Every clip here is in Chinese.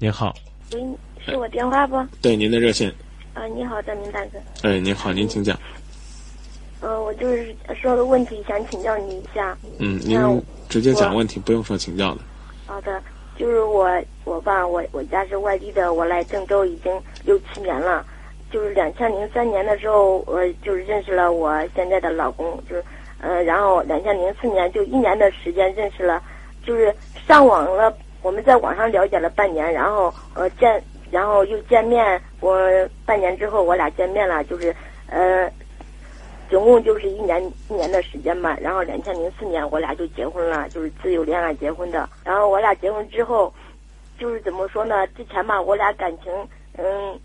您好，喂，是我电话不？对您的热线。啊，你好，张明大哥。哎，您好，您请讲。呃，我就是说个问题，想请教你一下。嗯，您直接讲问题，不用说请教的。好的，就是我，我爸，我我家是外地的，我来郑州已经六七年了。就是两千零三年的时候，我就是认识了我现在的老公，就是呃，然后两千零四年就一年的时间认识了，就是上网了，我们在网上了解了半年，然后呃见，然后又见面，我半年之后我俩见面了，就是呃，总共就是一年一年的时间吧。然后两千零四年我俩就结婚了，就是自由恋爱结婚的。然后我俩结婚之后，就是怎么说呢？之前吧，我俩感情嗯。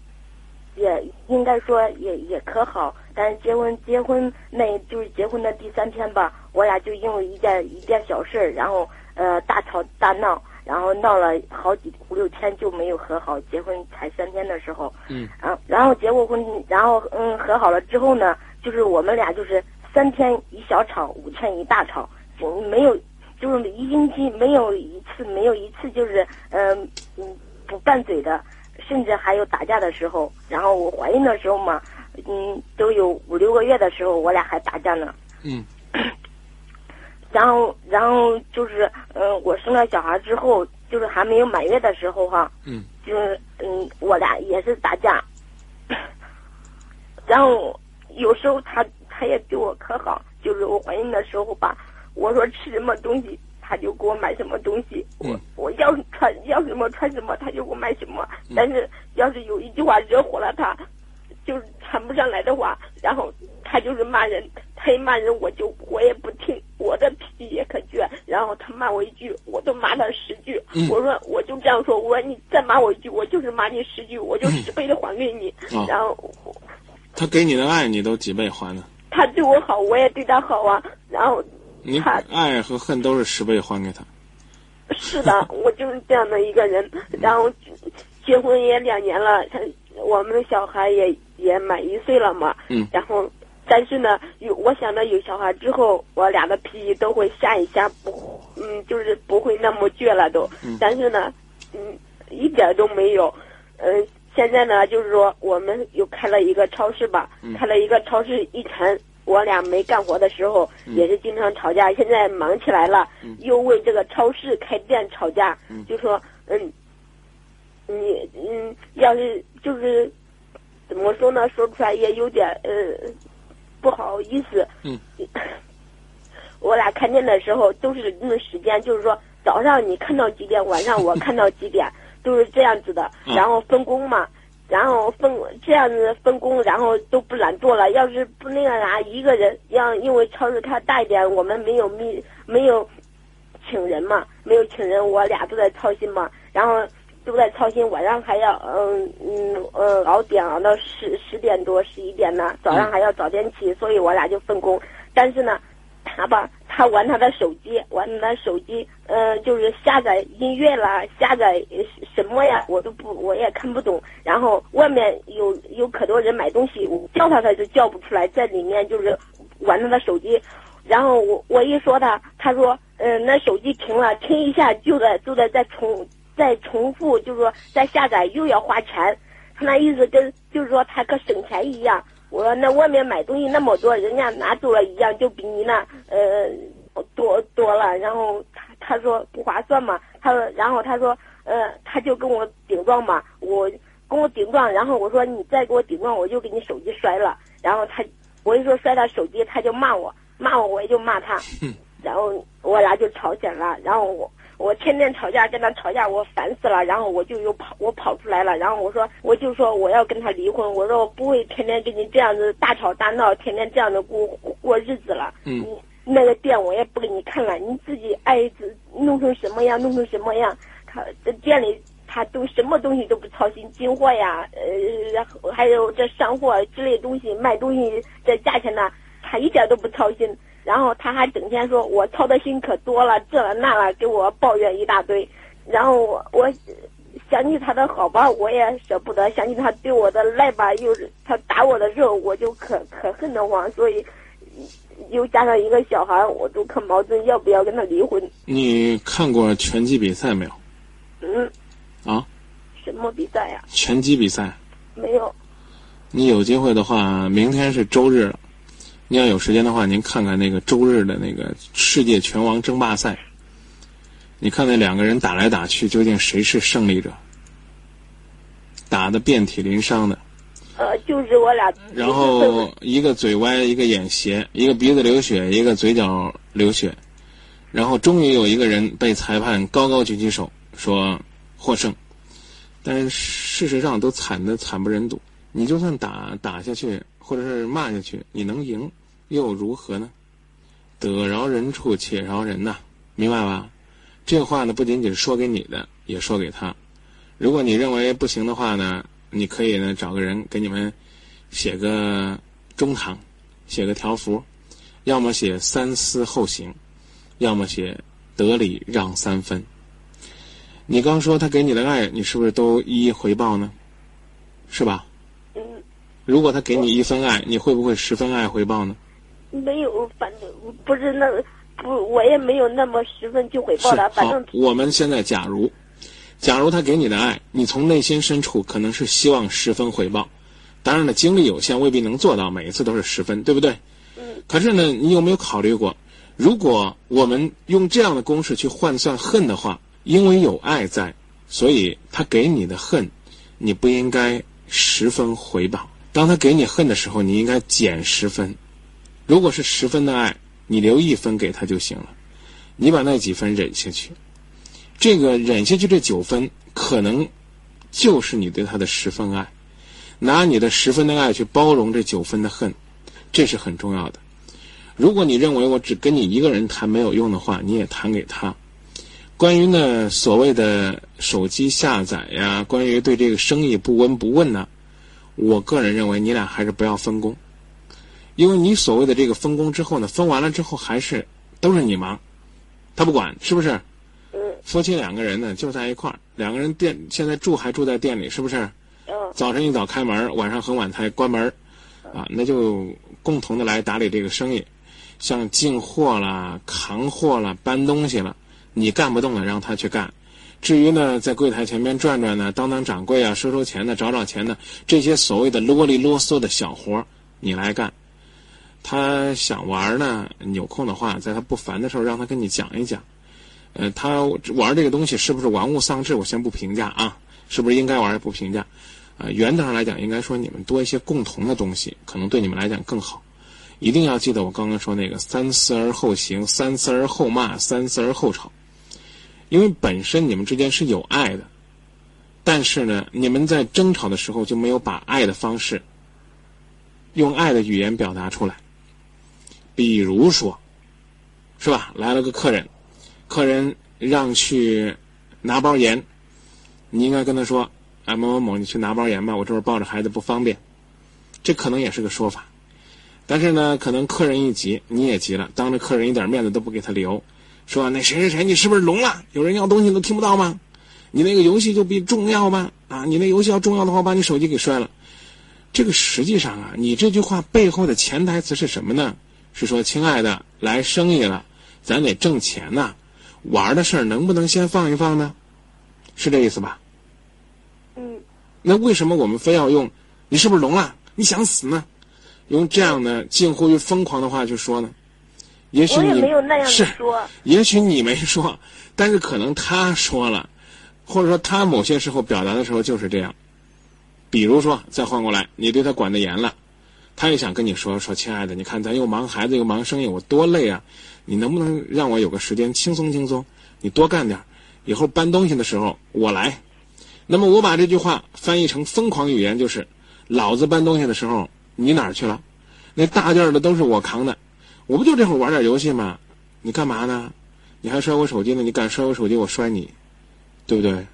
也应该说也也可好，但是结婚结婚那就是结婚的第三天吧，我俩就因为一件一件小事，然后呃大吵大闹，然后闹了好几五六天就没有和好。结婚才三天的时候，嗯，然后然后结过婚，然后嗯和好了之后呢，就是我们俩就是三天一小吵，五天一大吵，就没有就是一星期没有一次没有一次就是嗯嗯不拌嘴的。甚至还有打架的时候，然后我怀孕的时候嘛，嗯，都有五六个月的时候，我俩还打架呢。嗯。然后，然后就是，嗯，我生了小孩之后，就是还没有满月的时候哈。嗯。就是，嗯，我俩也是打架。然后有时候他他也对我可好，就是我怀孕的时候吧，我说吃什么东西。他就给我买什么东西，我我要穿要什么穿什么，他就给我买什么。但是要是有一句话惹火了他，就是谈不上来的话，然后他就是骂人，他一骂人我就我也不听，我的脾气也可倔。然后他骂我一句，我都骂他十句。我说我就这样说，我说你再骂我一句，我就是骂你十句，我就十倍的还给你。然后他给你的爱，你都几倍还呢？他对我好，我也对他好啊。然后。你爱和恨都是十倍还给他。是的，我就是这样的一个人。然后结婚也两年了，他我们的小孩也也满一岁了嘛。嗯。然后，但是呢，有我想着有小孩之后，我俩的脾气都会下一下，不，嗯，就是不会那么倔了都。嗯。但是呢，嗯，一点都没有。嗯，现在呢，就是说我们又开了一个超市吧，开了一个超市以前。我俩没干活的时候，也是经常吵架。现在忙起来了，又为这个超市开店吵架。就说，嗯，你嗯，要是就是怎么说呢？说出来也有点呃不好意思。嗯，我俩看店的时候都是那时间，就是说早上你看到几点，晚上我看 到几点，都是这样子的。然后分工嘛。然后分这样子分工，然后都不懒惰了。要是不那个啥，一个人要因为超市开大一点，我们没有没没有请人嘛，没有请人，我俩都在操心嘛。然后都在操心，晚上还要嗯嗯嗯熬点熬到十十点多十一点呢，早上还要早点起，所以我俩就分工。但是呢，他吧。他玩他的手机，玩他的手机，呃，就是下载音乐啦，下载什么呀，我都不，我也看不懂。然后外面有有可多人买东西，我叫他他就叫不出来，在里面就是玩他的手机。然后我我一说他，他说，嗯，那手机停了，停一下就在就在再重再重复，就是说再下载又要花钱。他那意思跟就是说他可省钱一样。我说那外面买东西那么多，人家拿走了一样，就比你那呃多多了。然后他他说不划算嘛，他说然后他说呃他就跟我顶撞嘛，我跟我顶撞，然后我说你再给我顶撞，我就给你手机摔了。然后他我一说摔他手机，他就骂我，骂我我也就骂他，然后我俩就吵起来了。然后我。我天天吵架，跟他吵架，我烦死了。然后我就又跑，我跑出来了。然后我说，我就说我要跟他离婚。我说我不会天天跟你这样子大吵大闹，天天这样的过过日子了。嗯。那个店我也不给你看了，你自己爱弄成什么样，弄成什么样。他这店里他都什么东西都不操心，进货呀，呃，还有这上货之类东西，卖东西这价钱呢，他一点都不操心。然后他还整天说我操的心可多了，这了那了，给我抱怨一大堆。然后我我想起他的好吧，我也舍不得；想起他对我的赖吧，又是他打我的肉，我就可可恨得慌。所以又加上一个小孩，我都可矛盾，要不要跟他离婚？你看过拳击比赛没有？嗯。啊？什么比赛呀？拳击比赛。没有。你有机会的话，明天是周日了。你要有时间的话，您看看那个周日的那个世界拳王争霸赛。你看那两个人打来打去，究竟谁是胜利者？打的遍体鳞伤的。呃，就是我俩。然后一个嘴歪，一个眼斜，一个鼻子流血，一个嘴角流血。然后终于有一个人被裁判高高举起手，说获胜。但是事实上都惨的惨不忍睹。你就算打打下去，或者是骂下去，你能赢又如何呢？得饶人处且饶人呐，明白吧？这话呢不仅仅是说给你的，也说给他。如果你认为不行的话呢，你可以呢找个人给你们写个中堂，写个条幅，要么写三思后行。要么写得理让三分。你刚说他给你的爱，你是不是都一一回报呢？是吧？嗯。如果他给你一分爱，你会不会十分爱回报呢？没有，反正不是那不，我也没有那么十分去回报他。反正我们现在假如，假如他给你的爱，你从内心深处可能是希望十分回报。当然了，精力有限，未必能做到每一次都是十分，对不对？嗯。可是呢，你有没有考虑过？如果我们用这样的公式去换算恨的话，因为有爱在，所以他给你的恨，你不应该十分回报。当他给你恨的时候，你应该减十分。如果是十分的爱，你留一分给他就行了。你把那几分忍下去，这个忍下去这九分，可能就是你对他的十分爱。拿你的十分的爱去包容这九分的恨，这是很重要的。如果你认为我只跟你一个人谈没有用的话，你也谈给他。关于呢所谓的手机下载呀，关于对这个生意不闻不问呢，我个人认为你俩还是不要分工，因为你所谓的这个分工之后呢，分完了之后还是都是你忙，他不管是不是？夫妻两个人呢就在一块儿，两个人店现在住还住在店里，是不是？早晨一早开门，晚上很晚才关门，啊，那就共同的来打理这个生意。像进货啦、扛货啦、搬东西了，你干不动了，让他去干。至于呢，在柜台前面转转呢，当当掌柜啊，收收钱呢，找找钱呢，这些所谓的啰里啰嗦的小活你来干。他想玩呢，有空的话，在他不烦的时候，让他跟你讲一讲。呃，他玩这个东西是不是玩物丧志，我先不评价啊，是不是应该玩也不评价。啊，原则上来讲，应该说你们多一些共同的东西，可能对你们来讲更好。一定要记得我刚刚说那个“三思而后行，三思而后骂，三思而后吵”，因为本身你们之间是有爱的，但是呢，你们在争吵的时候就没有把爱的方式用爱的语言表达出来。比如说，是吧？来了个客人，客人让去拿包盐，你应该跟他说：“啊，某某某，你去拿包盐吧，我这会抱着孩子不方便。”这可能也是个说法。但是呢，可能客人一急，你也急了，当着客人一点面子都不给他留，说那谁谁谁，你是不是聋了？有人要东西都听不到吗？你那个游戏就比重要吗？啊，你那游戏要重要的话，把你手机给摔了。这个实际上啊，你这句话背后的潜台词是什么呢？是说，亲爱的，来生意了，咱得挣钱呐，玩的事儿能不能先放一放呢？是这意思吧？嗯。那为什么我们非要用“你是不是聋了？你想死呢？”用这样的近乎于疯狂的话去说呢？也许你是，也许你没说，但是可能他说了，或者说他某些时候表达的时候就是这样。比如说，再换过来，你对他管得严了，他也想跟你说说，亲爱的，你看咱又忙孩子又忙生意，我多累啊！你能不能让我有个时间轻松轻松？你多干点，以后搬东西的时候我来。那么我把这句话翻译成疯狂语言，就是老子搬东西的时候。你哪儿去了？那大件的都是我扛的，我不就这会儿玩点游戏吗？你干嘛呢？你还摔我手机呢？你敢摔我手机，我摔你，对不对？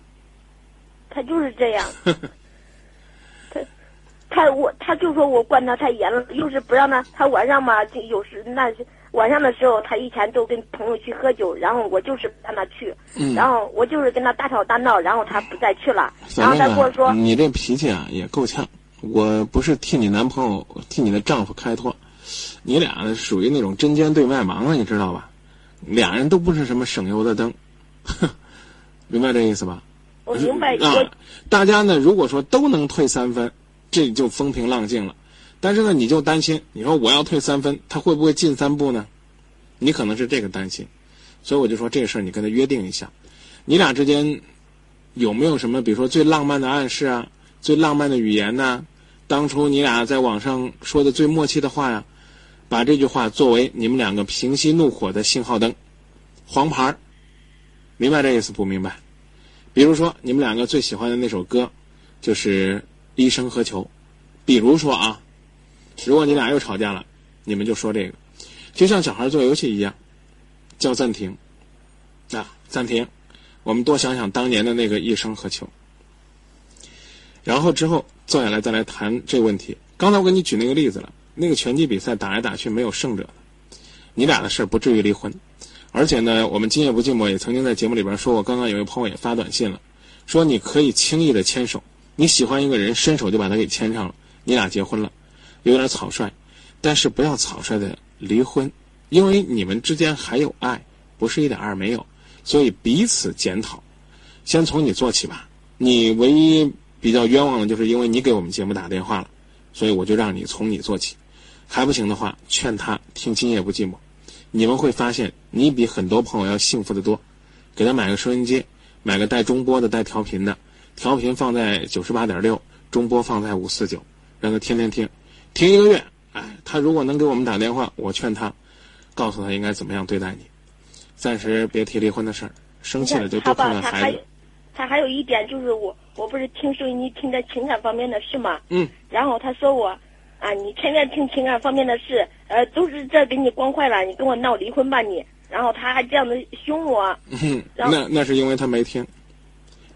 他就是这样。他他我他就说我管他太严了，又是不让他。他晚上嘛，就有时那晚上的时候，他以前都跟朋友去喝酒，然后我就是不让他去，然后我就是跟他大吵大闹，然后他不再去了。然后他跟我说：“你这脾气啊，也够呛。”我不是替你男朋友、替你的丈夫开脱，你俩属于那种针尖对麦芒了，你知道吧？俩人都不是什么省油的灯，明白这意思吧？我明白。啊，大家呢，如果说都能退三分，这就风平浪静了。但是呢，你就担心，你说我要退三分，他会不会进三步呢？你可能是这个担心，所以我就说这个事儿你跟他约定一下，你俩之间有没有什么，比如说最浪漫的暗示啊，最浪漫的语言呢？当初你俩在网上说的最默契的话呀，把这句话作为你们两个平息怒火的信号灯，黄牌明白这意思不明白？比如说你们两个最喜欢的那首歌，就是《一生何求》。比如说啊，如果你俩又吵架了，你们就说这个。就像小孩做游戏一样，叫暂停，啊，暂停，我们多想想当年的那个一生何求。然后之后坐下来再来谈这个问题。刚才我给你举那个例子了，那个拳击比赛打来打去没有胜者，你俩的事儿不至于离婚。而且呢，我们今夜不寂寞也曾经在节目里边说过，刚刚有一个朋友也发短信了，说你可以轻易的牵手，你喜欢一个人，伸手就把他给牵上了，你俩结婚了，有点草率，但是不要草率的。离婚，因为你们之间还有爱，不是一点二没有，所以彼此检讨。先从你做起吧。你唯一比较冤枉的就是因为你给我们节目打电话了，所以我就让你从你做起。还不行的话，劝他听《今夜不寂寞》。你们会发现，你比很多朋友要幸福的多。给他买个收音机，买个带中波的、带调频的，调频放在九十八点六，中波放在五四九，让他天天听，听一个月。哎，他如果能给我们打电话，我劝他，告诉他应该怎么样对待你，暂时别提离婚的事儿，生气了就多看看孩子。他还有一点就是我，我不是听收音机听的情感方面的事嘛。嗯。然后他说我，啊，你天天听情感方面的事，呃，都是这给你惯坏了，你跟我闹离婚吧你。然后他还这样子凶我。嗯。那那是因为他没听，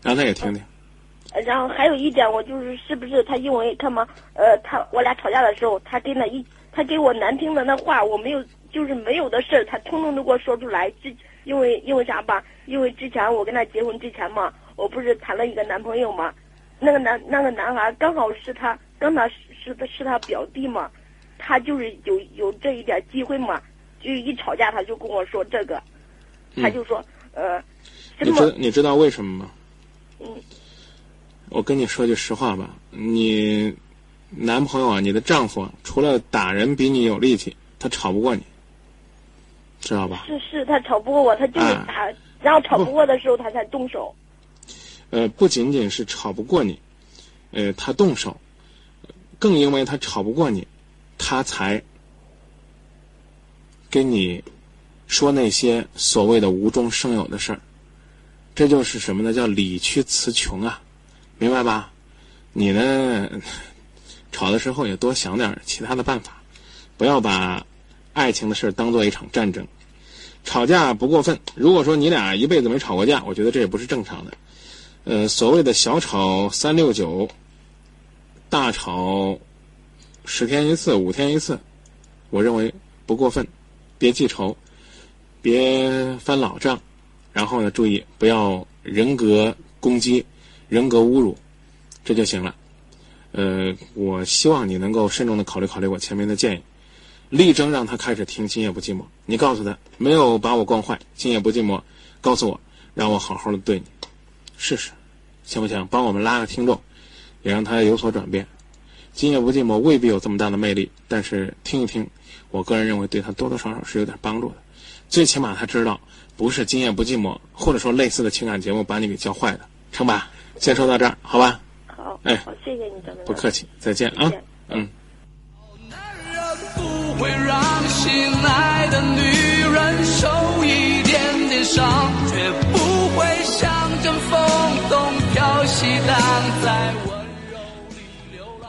让他也听听。然后还有一点，我就是是不是他因为他们，呃，他我俩吵架的时候，他跟那一他给我难听的那话，我没有就是没有的事儿，他通通都给我说出来。之因为因为啥吧？因为之前我跟他结婚之前嘛，我不是谈了一个男朋友嘛，那个男那个男孩刚好是他刚好是是是他表弟嘛，他就是有有这一点机会嘛，就一吵架他就跟我说这个，他就说呃，你知你知道为什么吗？嗯。我跟你说句实话吧，你男朋友啊，你的丈夫除了打人比你有力气，他吵不过你，知道吧？是是，他吵不过我，他就是打，然后吵不过的时候他才动手。呃，不仅仅是吵不过你，呃，他动手，更因为他吵不过你，他才跟你说那些所谓的无中生有的事儿。这就是什么呢？叫理屈词穷啊！明白吧？你呢？吵的时候也多想点其他的办法，不要把爱情的事当做一场战争。吵架不过分。如果说你俩一辈子没吵过架，我觉得这也不是正常的。呃，所谓的小吵三六九，大吵十天一次、五天一次，我认为不过分。别记仇，别翻老账，然后呢，注意不要人格攻击。人格侮辱，这就行了。呃，我希望你能够慎重的考虑考虑我前面的建议，力争让他开始听《今夜不寂寞》。你告诉他，没有把我惯坏，《今夜不寂寞》，告诉我，让我好好的对你，试试，行不行？帮我们拉个听众，也让他有所转变。《今夜不寂寞》未必有这么大的魅力，但是听一听，我个人认为对他多多少少是有点帮助的。最起码他知道，不是《今夜不寂寞》或者说类似的情感节目把你给教坏的，成吧？先说到这儿好吧？好哎好谢谢你的不客气再见啊嗯。男人不会让心爱的女人受一点点伤绝不会像阵风东飘西荡在